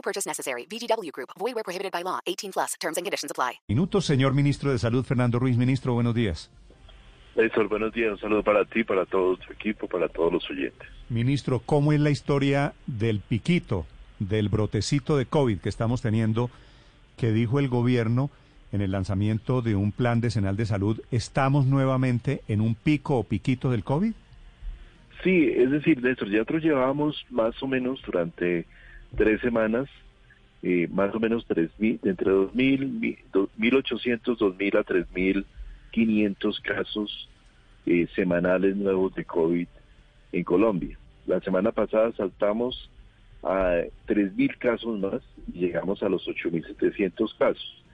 No purchase necessary. VGW Group. Void where prohibited by law. 18 plus. Terms and conditions apply. Minutos, señor ministro de Salud, Fernando Ruiz. Ministro, buenos días. Néstor, buenos días. Un saludo para ti, para todo tu equipo, para todos los oyentes. Ministro, ¿cómo es la historia del piquito, del brotecito de COVID que estamos teniendo, que dijo el gobierno en el lanzamiento de un plan decenal de salud? ¿Estamos nuevamente en un pico o piquito del COVID? Sí, es decir, Néstor, ya nosotros llevábamos más o menos durante tres semanas, eh, más o menos tres mil, entre 2.000, 1.800, 2.000 a 3.500 casos eh, semanales nuevos de COVID en Colombia. La semana pasada saltamos a 3.000 casos más y llegamos a los 8.700 casos.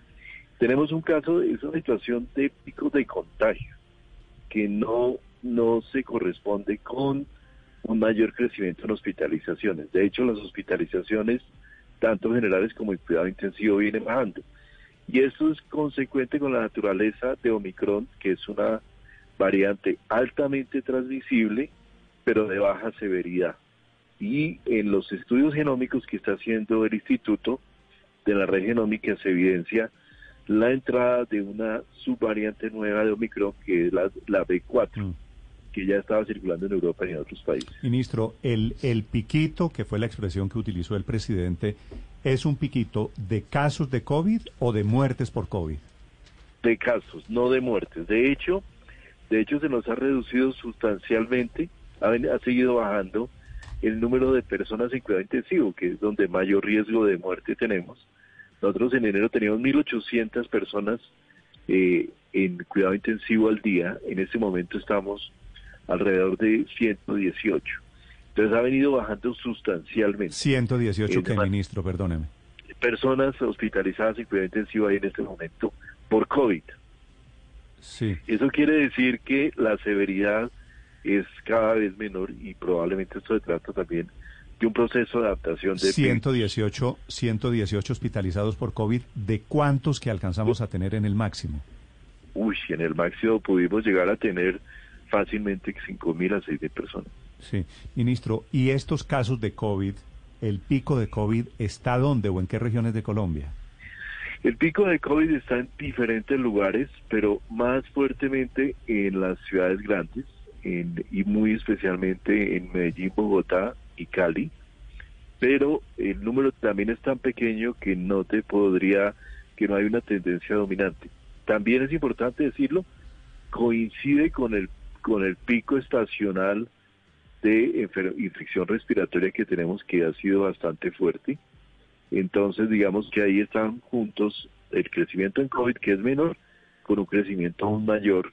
Tenemos un caso, es una situación de picos de contagio que no, no se corresponde con un mayor crecimiento en hospitalizaciones. De hecho, las hospitalizaciones, tanto generales como en cuidado intensivo, vienen bajando. Y esto es consecuente con la naturaleza de Omicron, que es una variante altamente transmisible, pero de baja severidad. Y en los estudios genómicos que está haciendo el Instituto de la Red Genómica se evidencia la entrada de una subvariante nueva de Omicron, que es la, la B4, mm. Que ya estaba circulando en Europa y en otros países. Ministro, el, el piquito, que fue la expresión que utilizó el presidente, ¿es un piquito de casos de COVID o de muertes por COVID? De casos, no de muertes. De hecho, de hecho se nos ha reducido sustancialmente, ha, ha seguido bajando el número de personas en cuidado intensivo, que es donde mayor riesgo de muerte tenemos nosotros en enero teníamos 1.800 personas eh, en cuidado intensivo al día. En este momento estamos alrededor de 118. Entonces ha venido bajando sustancialmente. 118, que ministro, perdóneme. Personas hospitalizadas en cuidado intensivo hay en este momento por COVID. Sí. Eso quiere decir que la severidad es cada vez menor y probablemente esto se trata también de un proceso de adaptación de 118, 118 hospitalizados por COVID, ¿de cuántos que alcanzamos a tener en el máximo? Uy, en el máximo pudimos llegar a tener fácilmente 5.000 a 6.000 personas. Sí, ministro, ¿y estos casos de COVID, el pico de COVID, está dónde o en qué regiones de Colombia? El pico de COVID está en diferentes lugares, pero más fuertemente en las ciudades grandes en, y muy especialmente en Medellín, Bogotá y Cali, pero el número también es tan pequeño que no te podría, que no hay una tendencia dominante. También es importante decirlo, coincide con el, con el pico estacional de infección respiratoria que tenemos que ha sido bastante fuerte. Entonces, digamos que ahí están juntos el crecimiento en COVID, que es menor, con un crecimiento aún mayor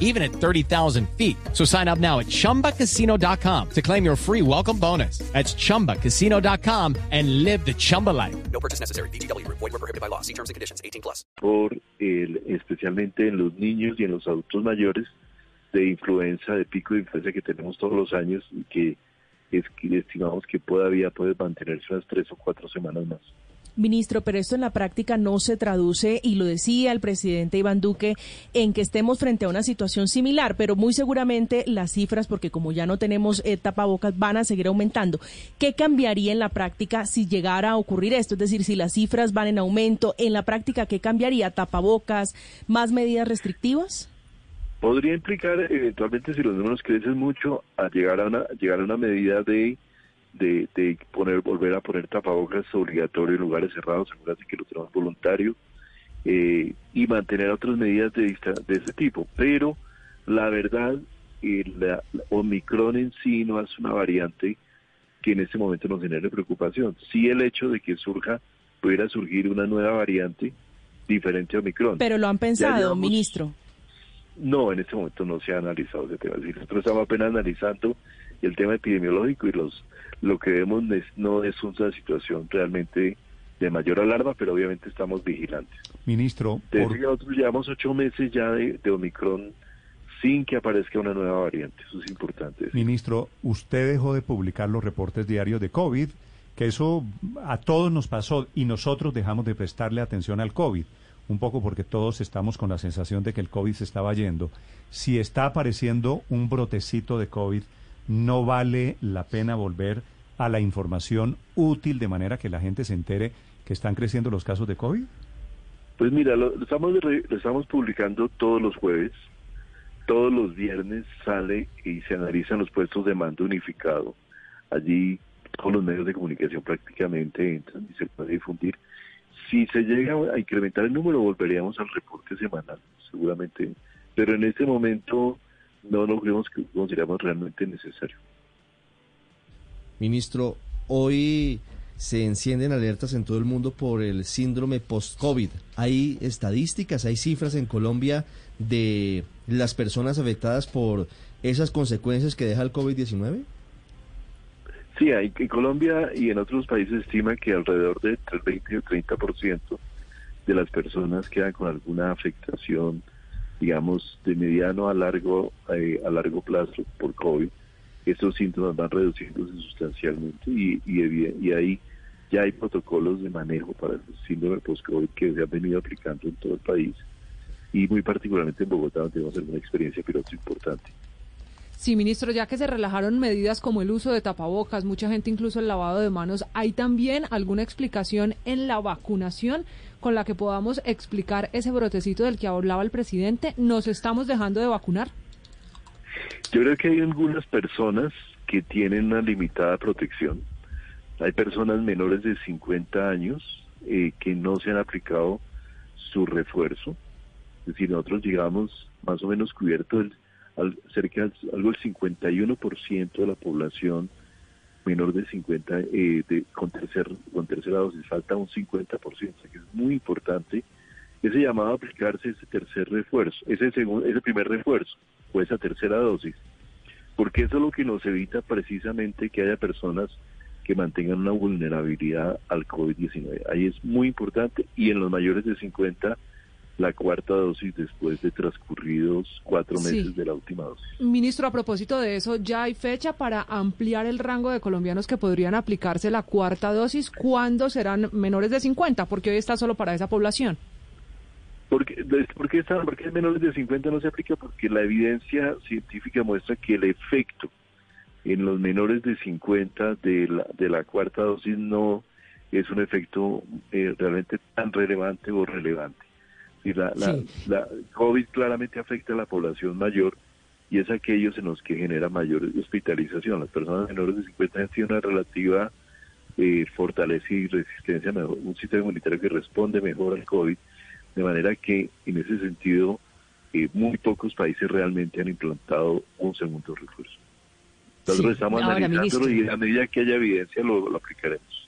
even at 30,000 feet. So sign up now at chumbacasino.com to claim your free welcome bonus. That's chumbacasino.com and live the Chumba life. No purchase necessary. DTW, void, were prohibited by law. See terms and conditions 18 plus. Por el, especialmente en los niños y en los adultos mayores de influenza, de pico de influenza que tenemos todos los años y que es que estimamos que todavía puede mantenerse unas tres o cuatro semanas más. Ministro, pero esto en la práctica no se traduce, y lo decía el presidente Iván Duque, en que estemos frente a una situación similar, pero muy seguramente las cifras, porque como ya no tenemos eh, tapabocas, van a seguir aumentando. ¿Qué cambiaría en la práctica si llegara a ocurrir esto? Es decir, si las cifras van en aumento, en la práctica, ¿qué cambiaría? ¿Tapabocas? ¿Más medidas restrictivas? podría implicar eventualmente si los números crecen mucho a llegar a una llegar a una medida de de, de poner volver a poner tapabocas obligatorio en lugares cerrados en lugares que lo tenemos voluntario eh, y mantener otras medidas de de ese tipo pero la verdad eh, la, la Omicron en sí no es una variante que en este momento nos genere preocupación. Sí el hecho de que surja, pudiera surgir una nueva variante diferente a Omicron. Pero lo han pensado, llevamos- ministro. No, en este momento no se ha analizado ese tema. Nosotros estamos apenas analizando el tema epidemiológico y los lo que vemos es- no es una situación realmente de mayor alarma, pero obviamente estamos vigilantes. Ministro, Desde por- nosotros llevamos ocho meses ya de, de Omicron sin que aparezca una nueva variante. Eso es importante. decir. Ministro, usted dejó de publicar los reportes diarios de COVID, que eso a todos nos pasó y nosotros dejamos de prestarle atención al COVID, un poco porque todos estamos con la sensación de que el COVID se estaba yendo. Si está apareciendo un brotecito de COVID, no vale la pena volver a la información útil de manera que la gente se entere que están creciendo los casos de COVID. Pues mira, lo, estamos, lo estamos publicando todos los jueves. Todos los viernes sale y se analizan los puestos de mando unificado. Allí todos los medios de comunicación prácticamente entran y se puede difundir. Si se llega a incrementar el número, volveríamos al reporte semanal, seguramente. Pero en este momento no lo creemos que consideramos realmente necesario. Ministro, hoy se encienden alertas en todo el mundo por el síndrome post-COVID. ¿Hay estadísticas, hay cifras en Colombia de las personas afectadas por esas consecuencias que deja el COVID-19? Sí, hay, en Colombia y en otros países se estima que alrededor de entre el 20 y el 30% de las personas quedan con alguna afectación, digamos, de mediano a largo eh, a largo plazo por COVID. Estos síntomas van reduciéndose sustancialmente y, y ahí ya hay protocolos de manejo para el síndrome post-COVID que se han venido aplicando en todo el país y muy particularmente en Bogotá, donde tenemos alguna experiencia piloto importante. Sí, ministro, ya que se relajaron medidas como el uso de tapabocas, mucha gente incluso el lavado de manos, ¿hay también alguna explicación en la vacunación con la que podamos explicar ese brotecito del que hablaba el presidente? ¿Nos estamos dejando de vacunar? Yo creo que hay algunas personas que tienen una limitada protección. Hay personas menores de 50 años eh, que no se han aplicado su refuerzo. Es decir, nosotros llegamos más o menos cubierto el, al, cerca del algo del 51% de la población menor de 50 eh, de, con, tercer, con tercera dosis. Falta un 50%, o que es muy importante ese llamado a aplicarse ese tercer refuerzo, ese, segundo, ese primer refuerzo o esa tercera dosis, porque eso es lo que nos evita precisamente que haya personas que mantengan una vulnerabilidad al COVID-19. Ahí es muy importante y en los mayores de 50 la cuarta dosis después de transcurridos cuatro meses Sí. de la última dosis. Ministro, a propósito de eso, ¿ya hay fecha para ampliar el rango de colombianos que podrían aplicarse la cuarta dosis? ¿Cuándo serán menores de 50? Porque hoy está solo para esa población. Porque, ¿por qué, está, ¿Por qué menores de 50 no se aplica? Porque la evidencia científica muestra que el efecto en los menores de 50 de la, de la cuarta dosis no es un efecto eh, realmente tan relevante o relevante. Y la, la, Sí. la COVID claramente afecta a la población mayor y es aquellos en los que genera mayor hospitalización. Las personas menores de 50 años tienen una relativa eh, fortaleza y resistencia, mejor, un sistema inmunitario que responde mejor al COVID, de manera que en ese sentido eh, muy pocos países realmente han implantado un segundo refuerzo. Nosotros Sí. estamos Ahora, analizándolo ministro. y a medida que haya evidencia lo, lo aplicaremos.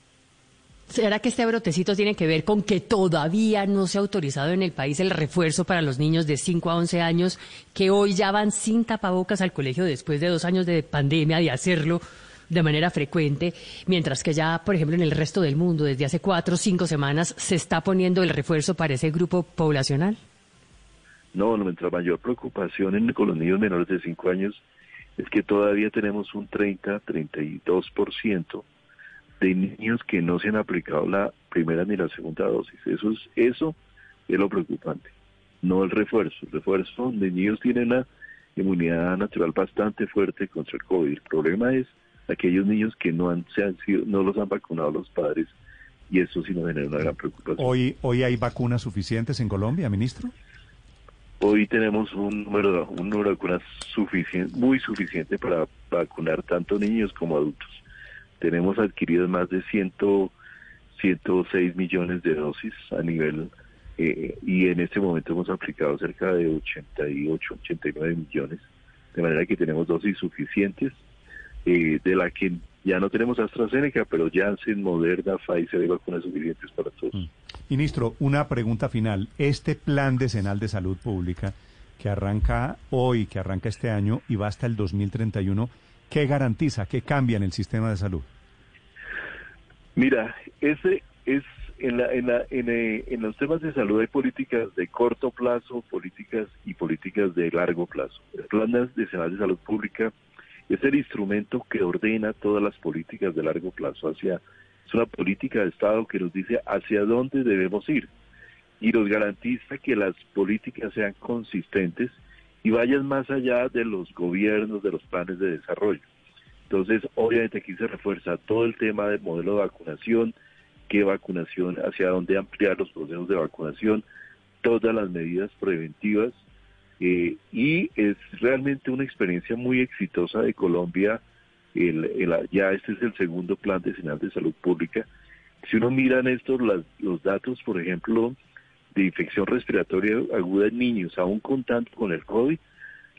¿Será que este brotecito tiene que ver con que todavía no se ha autorizado en el país el refuerzo para los niños de 5 a 11 años que hoy ya van sin tapabocas al colegio después de dos años de pandemia de hacerlo de manera frecuente, mientras que ya, por ejemplo, en el resto del mundo, desde hace cuatro o cinco semanas, se está poniendo el refuerzo para ese grupo poblacional? No, nuestra mayor preocupación en, con los niños menores de 5 años es que todavía tenemos un 30-32% de niños que no se han aplicado la primera ni la segunda dosis. Eso es, eso es lo preocupante, no el refuerzo. El refuerzo de niños tiene una inmunidad natural bastante fuerte contra el COVID. El problema es aquellos niños que no han, se han sido, no los han vacunado los padres y eso sí nos genera una gran preocupación. Hoy, hoy hay vacunas suficientes en Colombia, ministro. Hoy tenemos un número, un número de vacunas suficiente, muy suficiente para vacunar tanto niños como adultos. Tenemos adquiridos más de 100, 106 millones de dosis a nivel eh, y en este momento hemos aplicado cerca de 88, 89 millones. de manera que tenemos dosis suficientes, eh, de la que ya no tenemos AstraZeneca, pero Janssen, Moderna, Pfizer hay vacunas suficientes para todos. Mm. Ministro, una pregunta final. Este plan decenal de salud pública que arranca hoy, que arranca este año y va hasta el 2031, ¿qué garantiza, qué cambia en el sistema de salud? Mira, ese es en, la, en, la, eh, en, los temas de salud hay políticas de corto plazo, políticas y políticas de largo plazo. El Plan Nacional de Salud Pública es el instrumento que ordena todas las políticas de largo plazo hacia es una política de Estado que nos dice hacia dónde debemos ir y nos garantiza que las políticas sean consistentes y vayan más allá de los gobiernos, de los planes de desarrollo. Entonces, obviamente aquí se refuerza todo el tema del modelo de vacunación, qué vacunación, hacia dónde ampliar los procesos de vacunación, todas las medidas preventivas. Eh, y es realmente una experiencia muy exitosa de Colombia. El, ya este es el segundo plan decenal de salud pública. Si uno mira en estos los datos, por ejemplo, de infección respiratoria aguda en niños, aún contando con el COVID,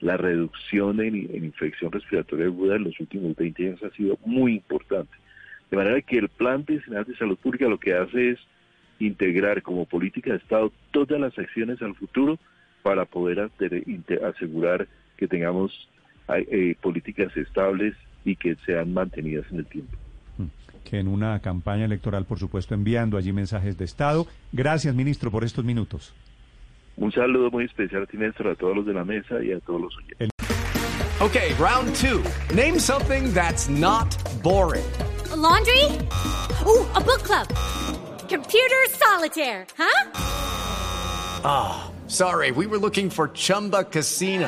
la reducción en, infección respiratoria aguda en los últimos 20 años ha sido muy importante. De manera que el Plan Nacional de Salud Pública lo que hace es integrar como política de Estado todas las acciones al futuro para poder asegurar que tengamos eh, políticas estables y que sean mantenidas en el tiempo. Que en una campaña electoral, por supuesto, enviando allí mensajes de Estado. Gracias, ministro, por estos minutos. Un saludo muy especial a ti, Néstor, a todos los de la mesa y a todos los oyentes. Ok, round two. Name something that's not boring. laundry? Ooh, a book club. Computer solitaire, huh? Ah, oh, sorry, we were looking for Chumba Casino.